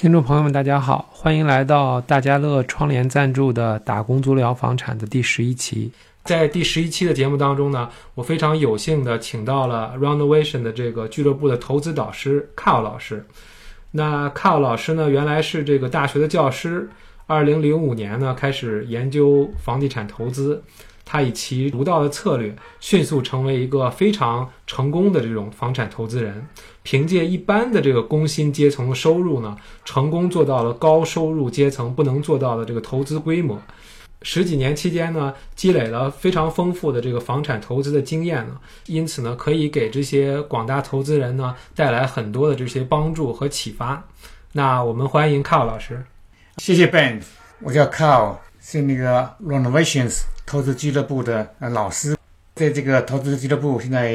听众朋友们，大家好，欢迎来到大家乐窗帘赞助的《打工足疗房产》的第十一期。在第十一期的节目当中呢，我非常有幸的请到了 Renovation 的这个俱乐部的投资导师 Carl 老师。那 Carl 老师呢，原来是这个大学的教师，二零零五年呢开始研究房地产投资。他以其独到的策略，迅速成为一个非常成功的这种房产投资人。凭借一般的这个工薪阶层的收入呢，成功做到了高收入阶层不能做到的这个投资规模。十几年期间呢，积累了非常丰富的这个房产投资的经验呢，因此呢，可以给这些广大投资人呢带来很多的这些帮助和启发。那我们欢迎 Carl 老师。谢谢 Ben，我叫 Carl，是那个 Renovations。投资俱乐部的呃老师，在这个投资俱乐部现在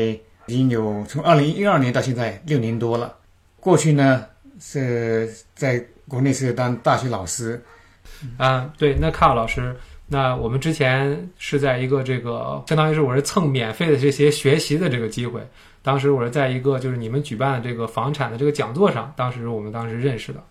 已经有从二零一二年到现在六年多了。过去呢是在国内是当大学老师。啊，对，那卡老师，那我们之前是在一个这个，相当于是我是蹭免费的这些学习的这个机会。当时我是在一个就是你们举办的这个房产的这个讲座上，当时我们当时认识的。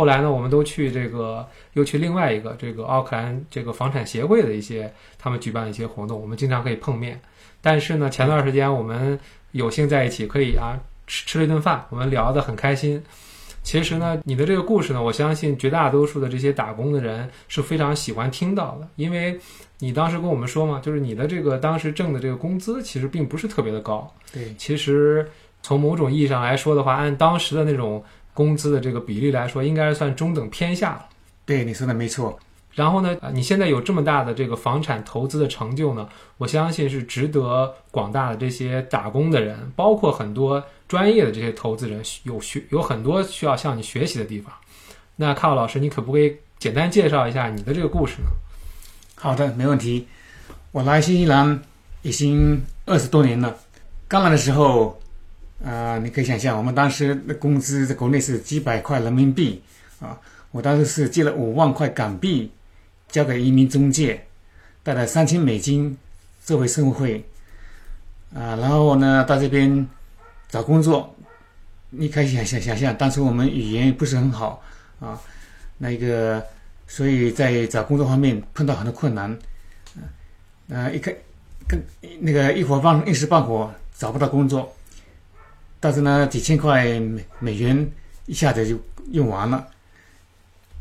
后来呢，我们都去这个，又去另外一个这个奥克兰这个房产协会的一些他们举办的一些活动，我们经常可以碰面。但是呢，前段时间我们有幸在一起，可以啊吃吃了一顿饭，我们聊得很开心。其实呢，你的这个故事呢，我相信绝大多数的这些打工的人是非常喜欢听到的，因为你当时跟我们说嘛，就是你的这个当时挣的这个工资其实并不是特别的高。对，其实从某种意义上来说的话，按当时的那种。工资的这个比例来说，应该是算中等偏下了。对，你说的没错。然后呢，你现在有这么大的这个房产投资的成就呢，我相信是值得广大的这些打工的人，包括很多专业的这些投资人有学有很多需要向你学习的地方。那卡奥老师，你可不可以简单介绍一下你的这个故事呢？好的，没问题。我来新西兰已经二十多年了。刚来的时候。啊，你可以想象，我们当时的工资在国内是几百块人民币啊，我当时是借了五万块港币，交给移民中介，带了三千美金作为生活费啊，然后呢到这边找工作，你可以想想想象，当时我们语言不是很好啊，那个，所以在找工作方面碰到很多困难，啊，一个跟那个一伙半一时半会找不到工作。但是呢，几千块美美元一下子就用完了。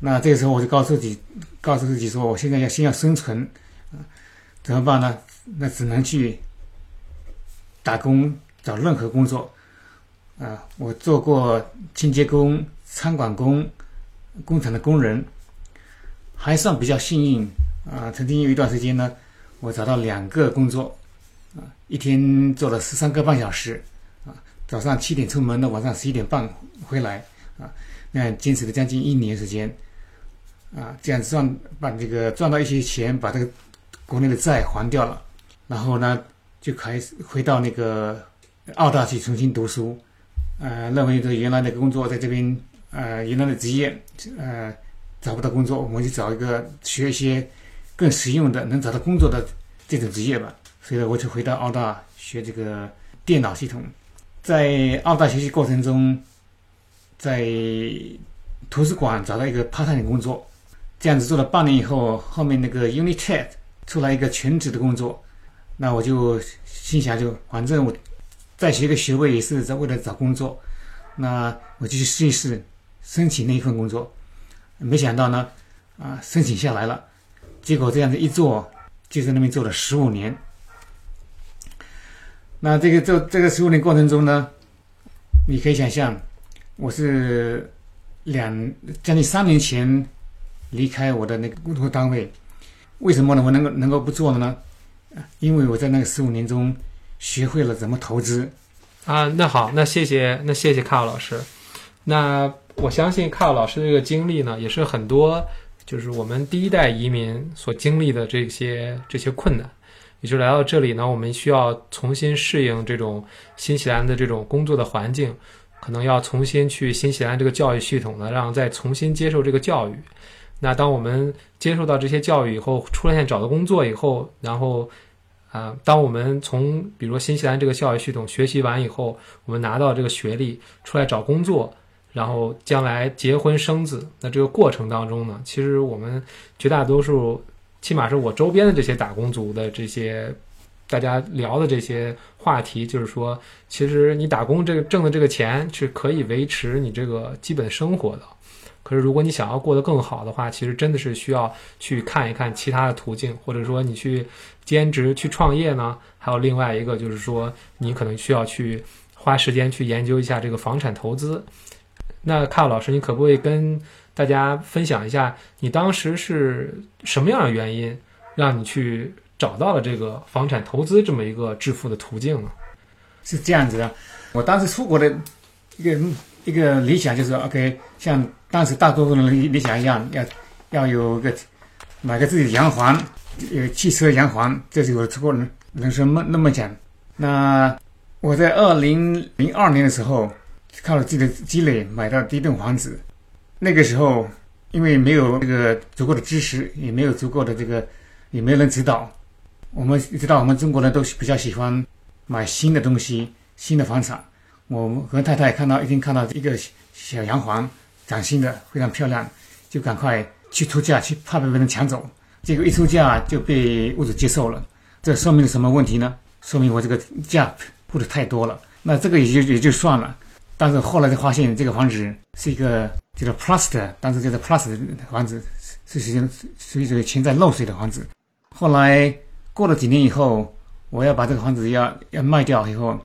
那这个时候我就告诉自己，告诉自己说，我现在要先要生存，啊，怎么办呢？那只能去打工，找任何工作。啊，我做过清洁工、餐馆工、工厂的工人，还算比较幸运。啊，曾经有一段时间呢，我找到两个工作，啊，一天做了十三个半小时。早上七点出门，到晚上十一点半回来，啊，那坚持了将近一年时间，啊，这样赚把这个赚到一些钱，把这个国内的债还掉了，然后呢，就开始回到那个澳大去重新读书，呃，认为这原来的工作在这边，呃，原来的职业，呃，找不到工作，我们就找一个学一些更实用的，能找到工作的这种职业吧。所以呢，我就回到澳大学这个电脑系统。在澳大学习过程中，在图书馆找到一个 part time 工作，这样子做了半年以后，后面那个 Unitech 出来一个全职的工作，那我就心想就反正我再学个学位也是在为了找工作，那我就去试一试申请那一份工作，没想到呢，啊申请下来了，结果这样子一做就在那边做了十五年。那这个这这个十五年过程中呢，你可以想象，我是两将近三年前离开我的那个工作单位，为什么呢？我能够能够不做了呢？因为我在那个十五年中学会了怎么投资。啊，那好，那谢谢，那谢谢卡尔老师。那我相信卡尔老师这个经历呢，也是很多就是我们第一代移民所经历的这些这些困难。也就来到这里呢，我们需要重新适应这种新西兰的这种工作的环境，可能要重新去新西兰这个教育系统呢，让再重新接受这个教育。那当我们接受到这些教育以后，出来现找到工作以后，然后啊，当我们从比如说新西兰这个教育系统学习完以后，我们拿到这个学历出来找工作，然后将来结婚生子。那这个过程当中呢，其实我们绝大多数，起码是我周边的这些打工族的这些。大家聊的这些话题，就是说，其实你打工这个挣的这个钱是可以维持你这个基本生活的。可是，如果你想要过得更好的话，其实真的是需要去看一看其他的途径，或者说你去兼职、去创业呢？还有另外一个，就是说你可能需要去花时间去研究一下这个房产投资。那卡老师，你可不可以跟大家分享一下，你当时是什么样的原因让你去？找到了这个房产投资这么一个致富的途径呢，是这样子的。我当时出国的一个一个理想就是，OK，像当时大多数人理理想一样，要要有个买个自己的洋房，有汽车洋房，这是我出国人人生梦那么讲。那我在二零零二年的时候，靠着自己的积累买到第一栋房子。那个时候因为没有这个足够的知识，也没有足够的这个，也没有人指导。我们知道，我们中国人都比较喜欢买新的东西、新的房产。我和太太看到一天看到一个小洋房，崭新的，非常漂亮，就赶快去出价，去怕被别人抢走。结果一出价就被屋主接受了。这说明了什么问题呢？说明我这个价铺的太多了。那这个也就也就算了。但是后来才发现，这个房子是一个叫做 Plus 的，当时就是 Plus 的房子，是实际上属于这个潜在漏水的房子。后来。过了几年以后，我要把这个房子要要卖掉以后，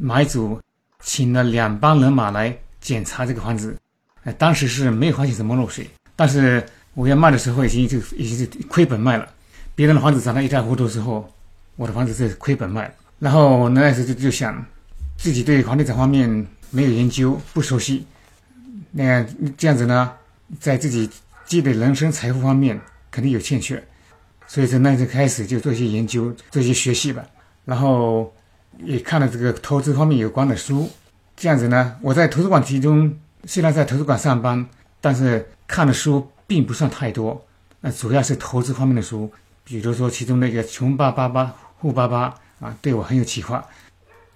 买主请了两帮人马来检查这个房子。呃，当时是没有发现什么漏水，但是我要卖的时候已经就已经是亏本卖了。别人的房子涨得一塌糊涂的时候，我的房子是亏本卖。然后我那时候就就想，自己对房地产方面没有研究，不熟悉，那这样子呢，在自己积累人生财富方面肯定有欠缺。所以从那时开始就做一些研究，做一些学习吧。然后也看了这个投资方面有关的书。这样子呢，我在图书馆其中虽然在图书馆上班，但是看的书并不算太多。那主要是投资方面的书，比如说其中那个《穷爸爸爸富爸爸》啊，对我很有启发。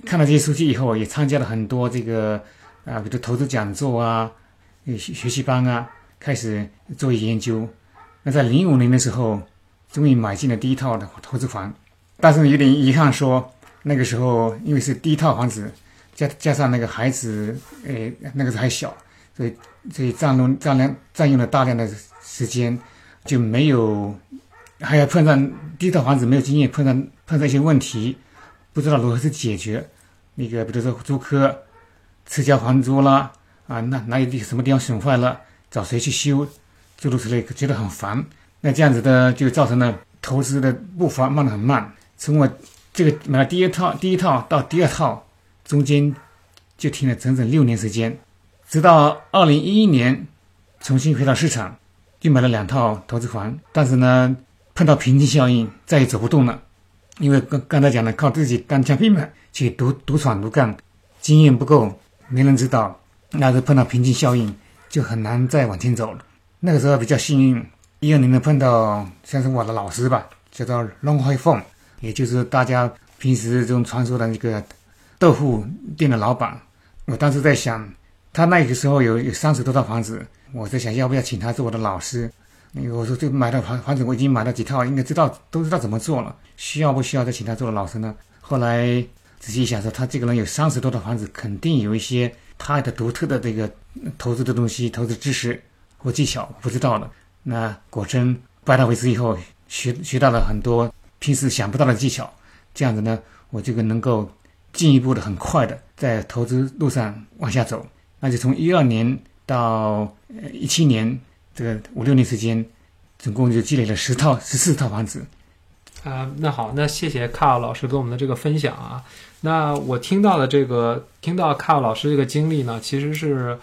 看了这些书籍以后，也参加了很多这个啊，比如投资讲座啊、学学习班啊，开始做研究。那在零五年的时候。终于买进了第一套的投资房，但是有点遗憾，说那个时候因为是第一套房子，加加上那个孩子，诶，那个时候还小，所以所以占用占量占用了大量的时间，就没有还要碰上第一套房子没有经验，碰上碰上一些问题，不知道如何去解决。那个比如说租客迟交房租啦，啊，那哪有地什么地方损坏了，找谁去修，诸如此类，觉得很烦。那这样子的就造成了投资的步伐慢得很慢。从我这个买了第一套，第一套到第二套，中间就停了整整六年时间，直到二零一一年重新回到市场，又买了两套投资房。但是呢，碰到瓶颈效应，再也走不动了。因为刚刚才讲的，靠自己单枪匹马去独独闯独干，经验不够，没人指导，那是碰到瓶颈效应，就很难再往前走了。那个时候比较幸运。一二年能碰到像是我的老师吧，叫做龙辉凤，也就是大家平时中传说的那个豆腐店的老板。我当时在想，他那个时候有有三十多套房子，我在想要不要请他做我的老师。那个我说，就买的房房子，我已经买了几套，应该知道都知道怎么做了，需要不需要再请他做老师呢？后来仔细想说，他这个人有三十多套房子，肯定有一些他的独特的这个投资的东西、投资知识或技巧，不知道的。那果真拜他为师以后，学学到了很多平时想不到的技巧，这样子呢，我这个能够进一步的很快的在投资路上往下走。那就从一二年到一七年这个五六年时间，总共就积累了十套十四套房子。啊，那好，那谢谢卡尔老师给我们的这个分享啊。那我听到的这个，听到卡尔老师这个经历呢，其实是。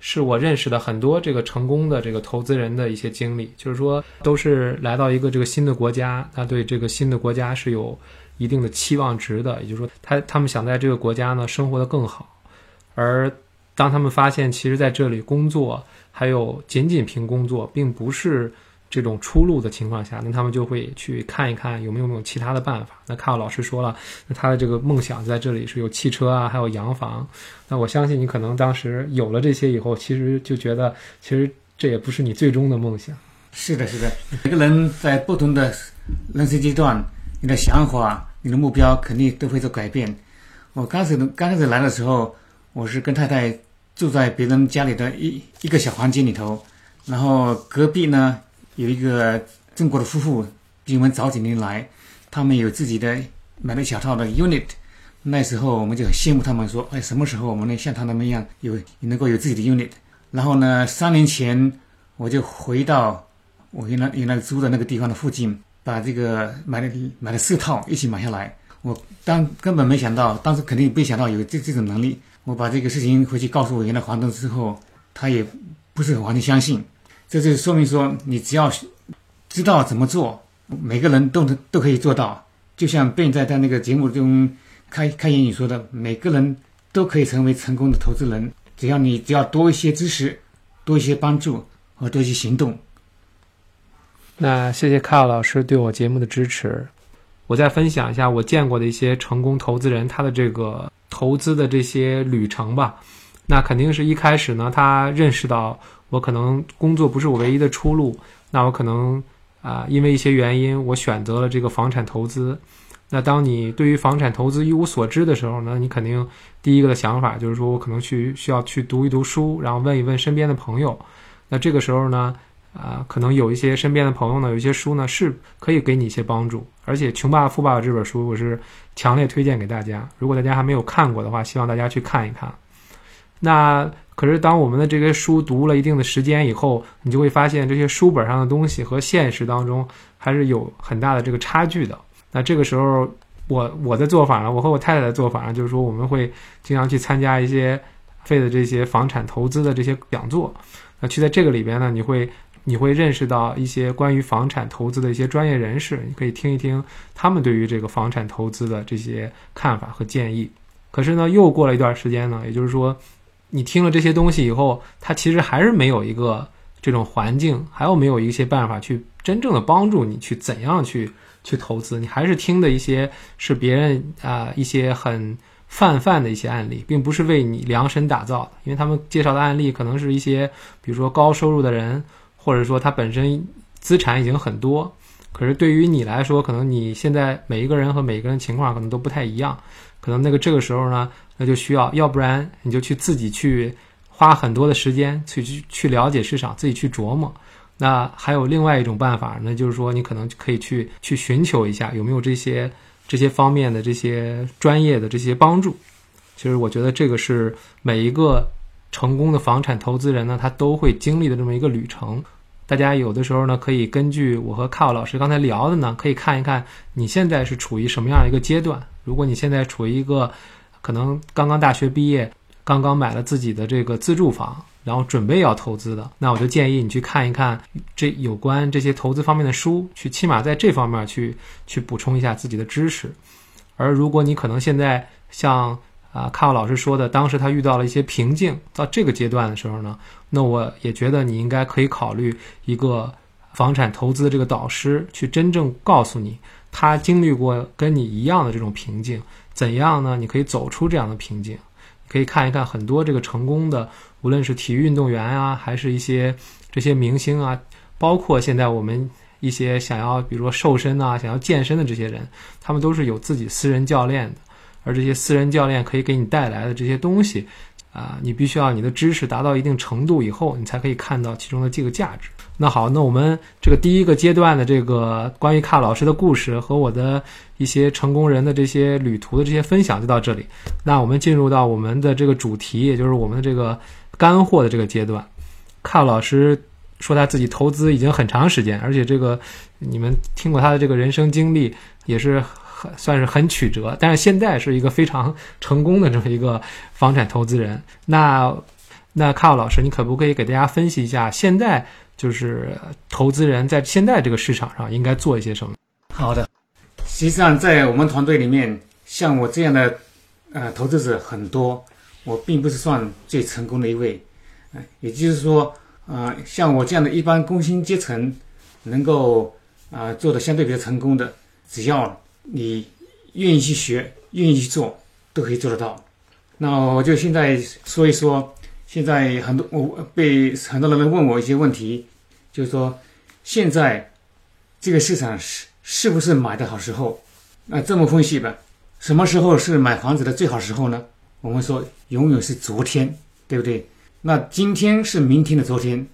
是我认识的很多这个成功的这个投资人的一些经历，就是说都是来到一个这个新的国家，他对这个新的国家是有一定的期望值的，也就是说他他们想在这个国家呢生活的更好，而当他们发现其实在这里工作还有仅仅凭工作并不是这种出路的情况下，那他们就会去看一看有没有没有其他的办法。那看老师说了，那他的这个梦想在这里是有汽车啊，还有洋房。那我相信你可能当时有了这些以后，其实就觉得其实这也不是你最终的梦想。是的，是的，每个人在不同的人生阶段，你的想法、你的目标肯定都会做改变。我刚开始刚开始来的时候，我是跟太太住在别人家里的一一个小房间里头，然后隔壁呢有一个中国的夫妇，比我们早几年来，他们有自己的买了一小套的 unit。那时候我们就很羡慕他们，说：“哎，什么时候我们能像他们一样有能够有自己的 unit？” 然后呢，三年前我就回到我原来原来租的那个地方的附近，把这个买了买了四套一起买下来。我当根本没想到，当时肯定没想到有这这种能力。我把这个事情回去告诉我原来房东之后，他也不是完全相信。这就说明说，你只要知道怎么做，每个人都能都可以做到。就像贝在在那个节目中开开言语说的，每个人都可以成为成功的投资人，只要你只要多一些知识，多一些帮助和多一些行动。那谢谢卡尔老师对我节目的支持。我再分享一下我见过的一些成功投资人他的这个投资的这些旅程吧。那肯定是一开始呢，他认识到我可能工作不是我唯一的出路，那我可能啊，因为一些原因，我选择了这个房产投资。那当你对于房产投资一无所知的时候呢，你肯定第一个的想法就是说我可能去需要去读一读书，然后问一问身边的朋友。那这个时候呢？啊，可能有一些身边的朋友呢，有一些书呢是可以给你一些帮助，而且《穷爸爸富爸爸》这本书我是强烈推荐给大家。如果大家还没有看过的话，希望大家去看一看。那可是当我们的这个书读了一定的时间以后，你就会发现这些书本上的东西和现实当中还是有很大的这个差距的。那这个时候，我我的做法呢，我和我太太的做法呢，就是说我们会经常去参加一些费的这些房产投资的这些讲座。那去在这个里边呢，你会。你会认识到一些关于房产投资的一些专业人士，你可以听一听他们对于这个房产投资的这些看法和建议。可是呢，又过了一段时间呢，也就是说，你听了这些东西以后，它其实还是没有一个这种环境，还有没有一些办法去真正的帮助你去怎样去去投资？你还是听的一些是别人啊一些很泛泛的一些案例，并不是为你量身打造的，因为他们介绍的案例可能是一些比如说高收入的人。或者说他本身资产已经很多，可是对于你来说，可能你现在每一个人和每一个人情况可能都不太一样，可能那个这个时候呢，那就需要，要不然你就去自己去花很多的时间去去去了解市场，自己去琢磨。那还有另外一种办法，那就是说你可能可以去去寻求一下有没有这些这些方面的这些专业的这些帮助。其实我觉得这个是每一个成功的房产投资人呢，他都会经历的这么一个旅程。大家有的时候呢，可以根据我和卡奥老师刚才聊的呢，可以看一看你现在是处于什么样一个阶段。如果你现在处于一个可能刚刚大学毕业，刚刚买了自己的这个自住房，然后准备要投资的，那我就建议你去看一看这有关这些投资方面的书，去起码在这方面去去补充一下自己的知识。而如果你可能现在像。啊，看老师说的，当时他遇到了一些瓶颈，到这个阶段的时候呢，那我也觉得你应该可以考虑一个房产投资的这个导师，去真正告诉你他经历过跟你一样的这种瓶颈，怎样呢？你可以走出这样的瓶颈，可以看一看很多这个成功的，无论是体育运动员啊，还是一些这些明星啊，包括现在我们一些想要比如说瘦身啊、想要健身的这些人，他们都是有自己私人教练的。而这些私人教练可以给你带来的这些东西，啊，你必须要你的知识达到一定程度以后，你才可以看到其中的这个价值。那好，那我们这个第一个阶段的这个关于卡老师的故事和我的一些成功人的这些旅途的这些分享就到这里。那我们进入到我们的这个主题，也就是我们的这个干货的这个阶段。卡老师说他自己投资已经很长时间，而且这个你们听过他的这个人生经历也是。算是很曲折，但是现在是一个非常成功的这么一个房产投资人。那那卡奥老师，你可不可以给大家分析一下，现在就是投资人在现在这个市场上应该做一些什么？好的，实际上在我们团队里面，像我这样的呃投资者很多，我并不是算最成功的一位。呃，也就是说，呃，像我这样的一般工薪阶层，能够啊、做的相对比较成功的，只要你愿意去学，愿意去做，都可以做得到。那我就现在说一说，现在很多我被很多人问我一些问题，就是说现在这个市场是是不是买的好时候？那这么分析吧，什么时候是买房子的最好时候呢？我们说永远是昨天，对不对？那今天是明天的昨天，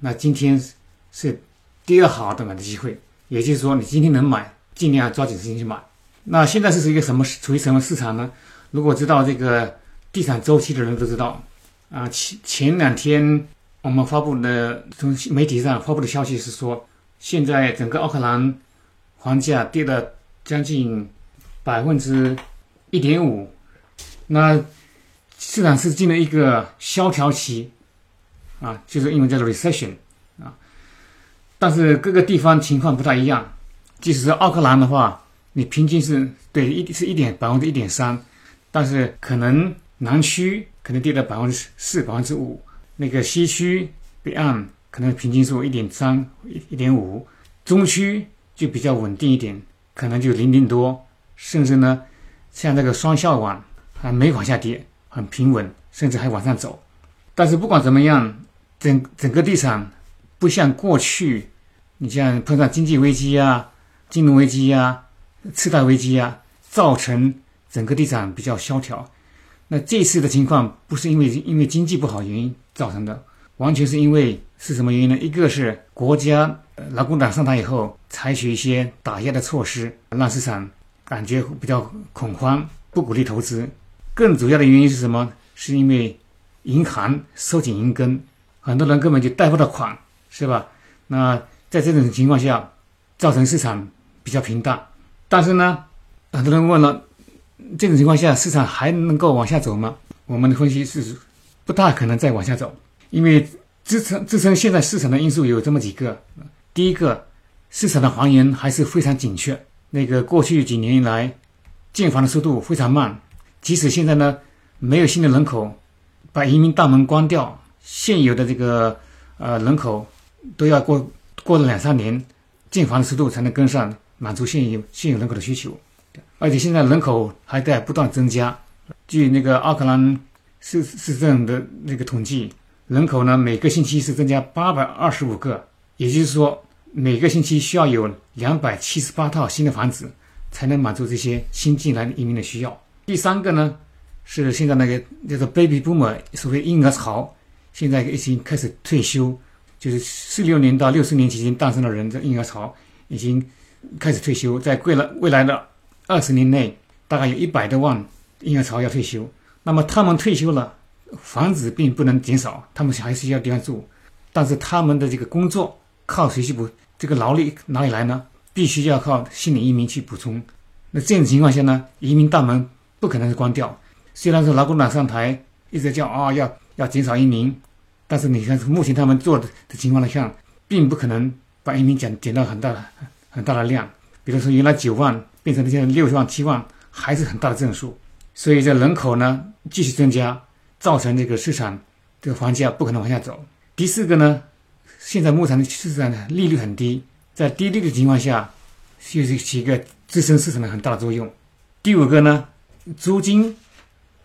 那今天是第二好的买的机会，也就是说你今天能买，尽量抓紧时间去买。那现在是一个什么处于什么市场呢？如果知道这个地产周期的人都知道，啊，前前两天我们发布的从媒体上发布的消息是说，现在整个奥克兰房价跌了将近百分之一点五，那市场是进了一个萧条期，啊，就是英文叫做 recession 啊，但是各个地方情况不太一样，即使是奥克兰的话，你平均是对一是一点百分之一点三，但是可能南区可能跌了百分之四、百分之五，那个西区北岸可能平均数一点三、一点五，中区就比较稳定一点，可能就零点多，甚至呢，像那个双校网还没往下跌，很平稳，甚至还往上走。但是不管怎么样，整整个地产不像过去，你像碰上经济危机啊、金融危机啊、次贷危机啊，造成整个地产比较萧条。那这次的情况不是因为因为经济不好原因造成的，完全是因为是什么原因呢？一个是国家呃劳工党上台以后采取一些打压的措施，让市场感觉比较恐慌，不鼓励投资。更主要的原因是什么？是因为银行收紧银根，很多人根本就贷不到款，是吧？那在这种情况下，造成市场比较平淡。但是呢，很多人问了，这种情况下市场还能够往下走吗？我们的分析是不大可能再往下走，因为支撑支撑现在市场的因素有这么几个。第一个，市场的还原还是非常紧缺，那个过去几年以来建房的速度非常慢，即使现在呢没有新的人口，把移民大门关掉，现有的这个呃人口都要过过了两三年，建房的速度才能跟上，满足现有现有人口的需求。而且现在人口还在不断增加。据那个奥克兰市市政的那个统计，人口呢每个星期是增加八百二十五个，也就是说每个星期需要有两百七十八套新的房子，才能满足这些新进来的移民的需要。第三个呢是现在那个叫做 baby boomer，所谓婴儿潮，现在已经开始退休，就是四六年到六四年期间诞生的人，这婴儿潮已经开始退休，在未来未来的二十年内，大概有一百多万婴儿潮要退休。那么他们退休了，房子并不能减少，他们还是要地方住，但是他们的这个工作靠谁去补？这个劳力哪里来呢？必须要靠心理移民去补充。那这种情况下呢，移民大门不可能是关掉。虽然说劳工党上台一直叫啊、要要减少移民，但是你看目前他们做的的情况来看，并不可能把移民减减到很大的很大的量。比如说原来九万变成现在六万七万，还是很大的正数。所以这人口呢继续增加，造成这个市场这个房价不可能往下走。第四个呢，现在目前的市场呢利率很低，在低利率的情况下，就是起一个支撑市场的很大的作用。第五个呢，租金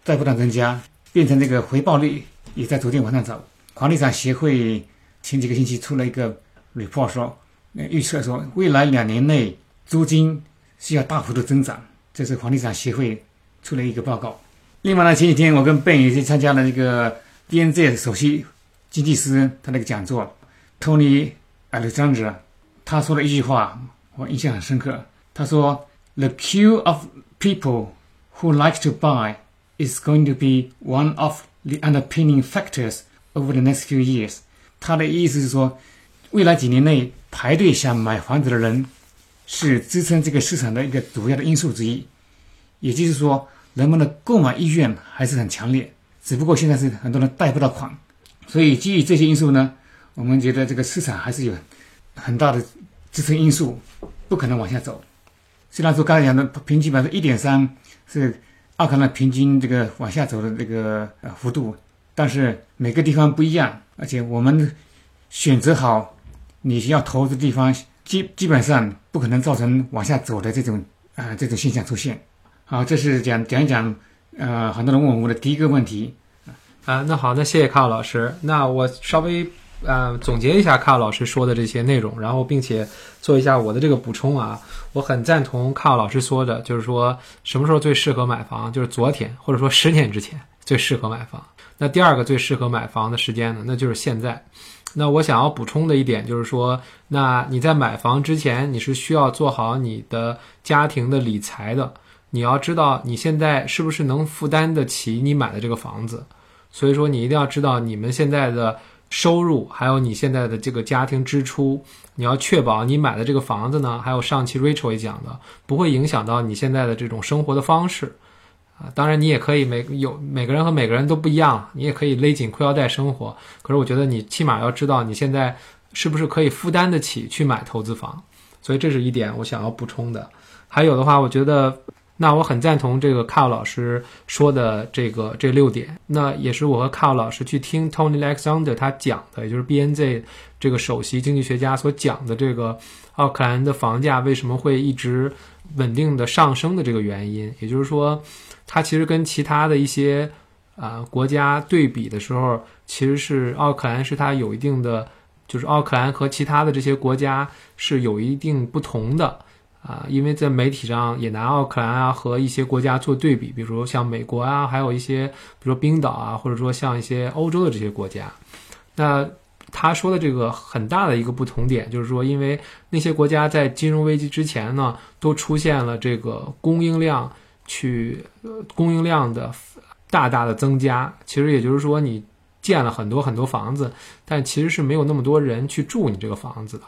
在不断增加，变成这个回报率也在逐渐往上走。房地产协会前几个星期出了一个 report 说，预测说未来两年内租金需要大幅度增长，这是房地产协会出了一个报告。另外呢，前几天我跟 Ben 也去参加了这个 DNZ 首席经济师他那个讲座，Tony Alexander 他说了一句话，我印象很深刻。他说：“The queue of people who like to buy is going to be one of the underpinning factors over the next few years。”他的意思是说，未来几年内排队想买房子的人是支撑这个市场的一个主要的因素之一。也就是说，人们的购买意愿还是很强烈，只不过现在是很多人贷不到款。所以基于这些因素呢，我们觉得这个市场还是有很大的支撑因素，不可能往下走。虽然说刚才讲的平均百分之一点三是奥克兰平均这个往下走的这个呃幅度，但是每个地方不一样，而且我们选择好你要投资地方基基本上不可能造成往下走的这种啊、这种现象出现。好，这是讲讲一讲呃很多人问我的第一个问题。啊，那好，那谢谢卡老师。那我稍微呃总结一下卡老师说的这些内容，然后并且做一下我的这个补充啊。我很赞同卡老师说的，就是说什么时候最适合买房，就是昨天或者说十年之前最适合买房。那第二个最适合买房的时间呢，那就是现在。那我想要补充的一点就是说，那你在买房之前，你是需要做好你的家庭的理财的。你要知道你现在是不是能负担得起你买的这个房子。所以说，你一定要知道你们现在的收入，还有你现在的这个家庭支出，你要确保你买的这个房子呢，还有上期 Rachel 也讲的，不会影响到你现在的这种生活的方式。啊，当然你也可以每有每个人和每个人都不一样，你也可以勒紧裤腰带生活。可是我觉得你起码要知道你现在是不是可以负担得起去买投资房，所以这是一点我想要补充的。还有的话，我觉得。那我很赞同这个卡奥老师说的这个这六点，那也是我和卡奥老师去听 Tony Alexander 他讲的，也就是 BNZ 这个首席经济学家所讲的这个奥克兰的房价为什么会一直稳定的上升的这个原因。也就是说，它其实跟其他的一些啊国家对比的时候，其实是奥克兰是它有一定的，就是奥克兰和其他的这些国家是有一定不同的。啊，因为在媒体上也拿奥克兰啊和一些国家做对比，比如像美国啊，还有一些比如说冰岛啊，或者说像一些欧洲的这些国家。那他说的这个很大的一个不同点，就是说，因为那些国家在金融危机之前呢，都出现了这个供应量去供应量的大大的增加。其实也就是说，你建了很多很多房子，但其实是没有那么多人去住你这个房子的。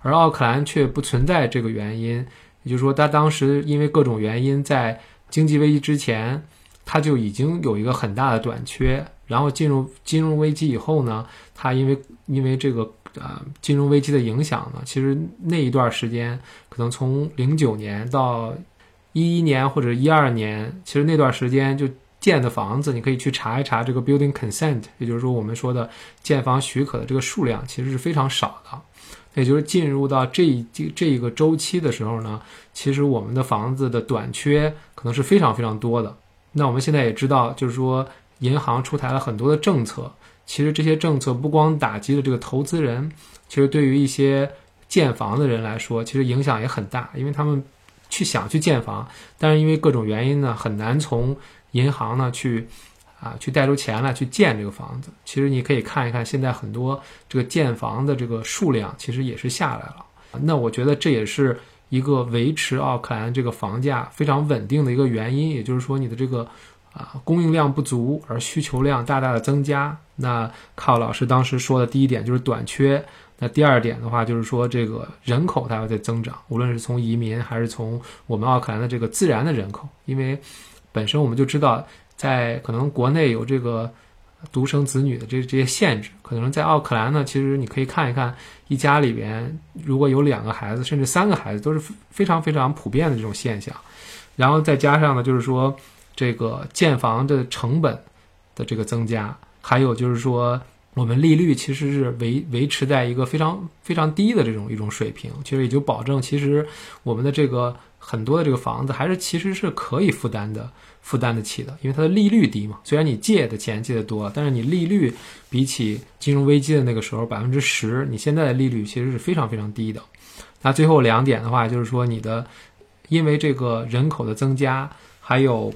而奥克兰却不存在这个原因，也就是说，他当时因为各种原因，在经济危机之前，他就已经有一个很大的短缺。然后进入金融危机以后呢，他因为因为这个呃金融危机的影响呢，其实那一段时间，可能从零九年到一一年或者一二年，其实那段时间就建的房子，你可以去查一查这个 building consent，也就是说我们说的建房许可的这个数量，其实是非常少的。也就是进入到这这这一个周期的时候呢，其实我们的房子的短缺可能是非常非常多的。那我们现在也知道，就是说银行出台了很多的政策，其实这些政策不光打击了这个投资人，其实对于一些建房的人来说，其实影响也很大，因为他们去想去建房，但是因为各种原因呢，很难从银行呢去。啊，去贷出钱来去建这个房子，其实你可以看一看，现在很多这个建房的这个数量其实也是下来了。那我觉得这也是一个维持奥克兰这个房价非常稳定的一个原因，也就是说你的这个啊供应量不足，而需求量大大的增加。那靠老师当时说的第一点就是短缺，那第二点的话就是说这个人口它要在增长，无论是从移民还是从我们奥克兰的这个自然的人口，因为本身我们就知道。在可能国内有这个独生子女的这这些限制，可能在奥克兰呢，其实你可以看一看，一家里边如果有两个孩子，甚至三个孩子，都是非常非常普遍的这种现象。然后再加上呢，就是说这个建房的成本的这个增加，还有就是说我们利率其实是维维持在一个非常非常低的这种一种水平，其实也就保证其实我们的这个很多的这个房子还是其实是可以负担的。负担得起的，因为它的利率低嘛。虽然你借的钱借的多，但是你利率比起金融危机的那个时候百分之十，你现在的利率其实是非常非常低的。那最后两点的话，就是说你的，因为这个人口的增加，还有。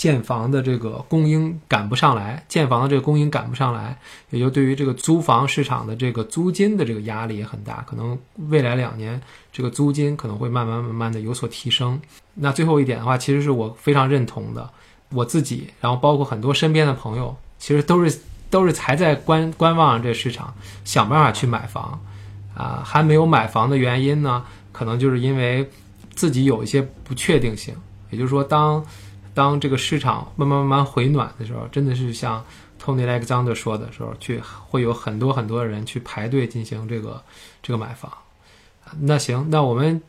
建房的这个供应赶不上来，建房的这个供应赶不上来，也就对于这个租房市场的这个租金的这个压力也很大，可能未来两年这个租金可能会慢慢慢慢的有所提升。那最后一点的话，其实是我非常认同的，我自己，然后包括很多身边的朋友，其实都是都是还在观观望这市场，想办法去买房，啊，还没有买房的原因呢，可能就是因为自己有一些不确定性，也就是说当。当这个市场慢慢慢慢回暖的时候，真的是像 Tony Alexander 说的时候，去会有很多很多人去排队进行这个这个买房。那行，那我们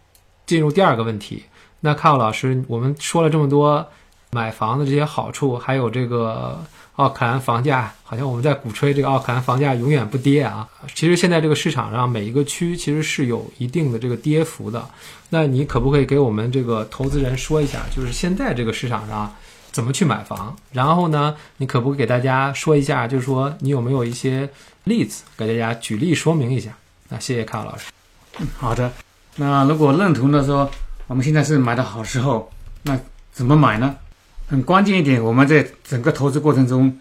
进入第二个问题。那 Carl 老师，我们说了这么多买房的这些好处，还有这个奥克兰房价，好像我们在鼓吹这个奥克兰房价永远不跌啊。其实现在这个市场上每一个区其实是有一定的这个跌幅的。那你可不可以给我们这个投资人说一下，就是现在这个市场上怎么去买房？然后呢，你可不可以给大家说一下，就是说你有没有一些例子给大家举例说明一下？那谢谢卡老师。好的，那如果认同的说，我们现在是买的好时候，那怎么买呢？很关键一点，我们在整个投资过程中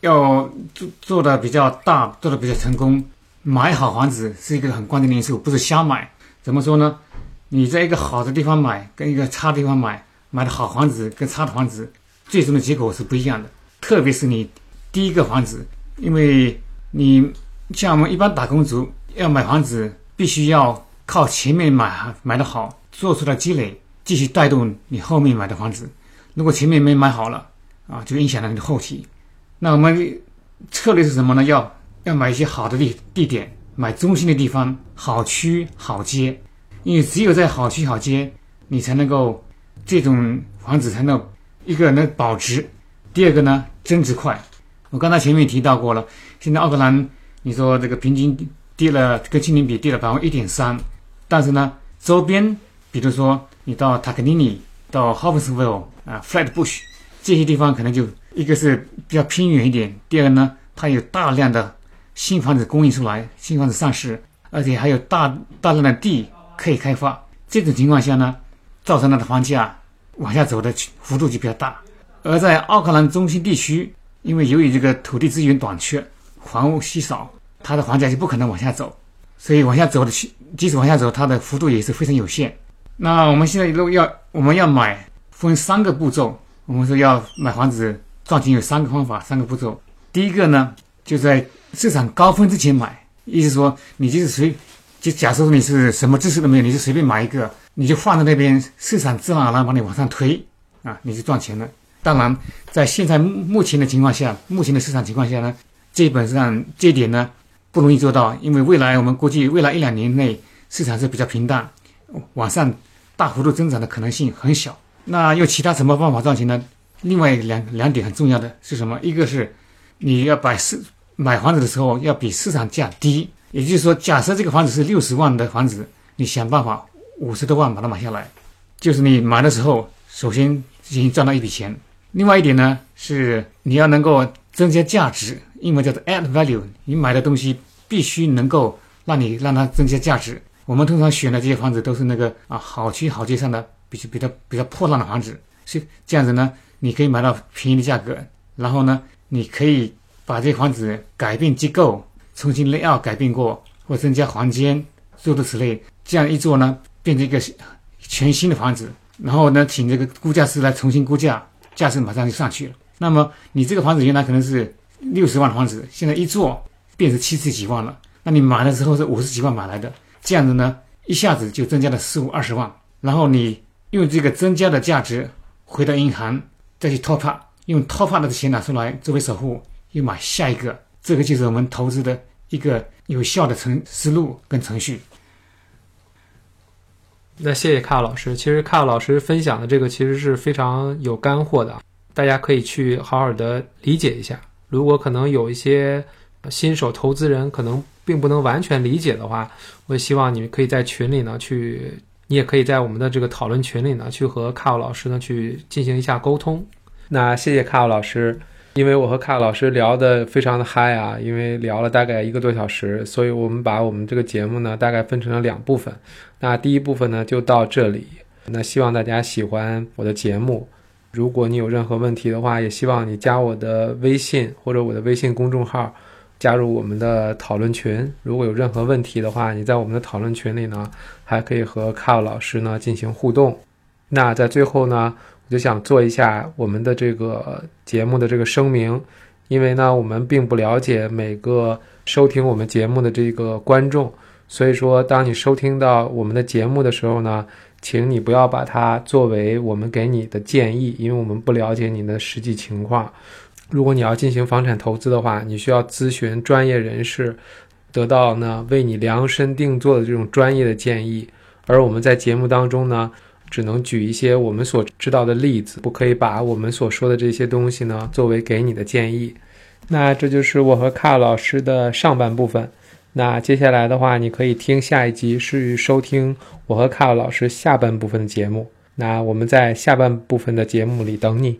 要做做的比较大，做的比较成功。买好房子是一个很关键的因素，不是瞎买。怎么说呢？你在一个好的地方买，跟一个差的地方买，买的好房子跟差的房子，最终的结果是不一样的。特别是你第一个房子，因为你像我们一般打工族要买房子，必须要靠前面买买的好，做出来积累，继续带动你后面买的房子。如果前面没买好了，啊，就影响了你的后期。那我们策略是什么呢？要要买一些好的地地点，买中心的地方，好区好街。因为只有在好区好街，你才能够这种房子才能一个能保值，第二个呢增值快。我刚才前面提到过了，现在奥克兰你说这个平均跌了，跟去年比跌了百分之一点三，但是呢周边，比如说你到塔克尼尼。到 h 啊，Flatbush 这些地方可能就一个是比较偏远一点，第二个呢，它有大量的新房子供应出来，新房子上市，而且还有大大量的地可以开发。这种情况下呢，造成它的房价往下走的幅度就比较大。而在奥克兰中心地区，因为由于这个土地资源短缺，房屋稀少，它的房价就不可能往下走，所以往下走的即使往下走，它的幅度也是非常有限。那我们现在如果要我们要买，分三个步骤。我们说要买房子赚钱有三个方法，三个步骤。第一个呢，就在市场高峰之前买，意思说你就是随，就假设你是什么知识都没有，你就随便买一个，你就放在那边，市场自然而然把你往上推啊，你就赚钱了。当然，在现在目前的情况下，目前的市场情况下呢，基本上这点呢不容易做到，因为未来我们估计未来一两年内市场是比较平淡，往上。大幅度增长的可能性很小。那用其他什么方法赚钱呢？另外两两点很重要的是什么？一个是你要把市买房子的时候要比市场价低，也就是说，假设这个房子是六十万的房子，你想办法五十多万把它买下来，就是你买的时候首先已经赚到一笔钱。另外一点呢是你要能够增加价值，英文叫做 add value。你买的东西必须能够让你让它增加价值。我们通常选的这些房子都是那个啊好区好街上的，比较比较比较破烂的房子，是这样子呢，你可以买到便宜的价格，然后呢，你可以把这房子改变结构，重新 layout 改变过，或增加房间，诸如此类，这样一做呢，变成一个全新的房子，然后呢，请这个估价师来重新估价，价值马上就上去了。那么你这个房子原来可能是六十万的房子，现在一做变成七十几万了，那你买的时候是五十几万买来的。这样子呢，一下子就增加了十五二十万，然后你用这个增加的价值回到银行再去套发用套发的钱拿出来作为首付，又买下一个，这个就是我们投资的一个有效的程思路跟程序。那谢谢卡老师，其实卡老师分享的这个其实是非常有干货的，大家可以去好好的理解一下。如果可能有一些新手投资人可能。并不能完全理解的话，我希望你们可以在群里呢去，你也可以在我们的这个讨论群里呢去和卡奥老师呢去进行一下沟通。那谢谢卡奥老师，因为我和卡奥老师聊得非常的嗨啊，因为聊了大概一个多小时，所以我们把我们这个节目呢大概分成了两部分。那第一部分呢就到这里，那希望大家喜欢我的节目。如果你有任何问题的话，也希望你加我的微信或者我的微信公众号。加入我们的讨论群，如果有任何问题的话，你在我们的讨论群里呢，还可以和卡尔老师呢进行互动。那在最后呢，我就想做一下我们的这个节目的这个声明，因为呢，我们并不了解每个收听我们节目的这个观众，所以说，当你收听到我们的节目的时候呢，请你不要把它作为我们给你的建议，因为我们不了解你的实际情况。如果你要进行房产投资的话，你需要咨询专业人士，得到呢为你量身定做的这种专业的建议。而我们在节目当中呢，只能举一些我们所知道的例子，不可以把我们所说的这些东西呢作为给你的建议。那这就是我和卡老师的上半部分。那接下来的话，你可以听下一集，是收听我和卡老师下半部分的节目。那我们在下半部分的节目里等你。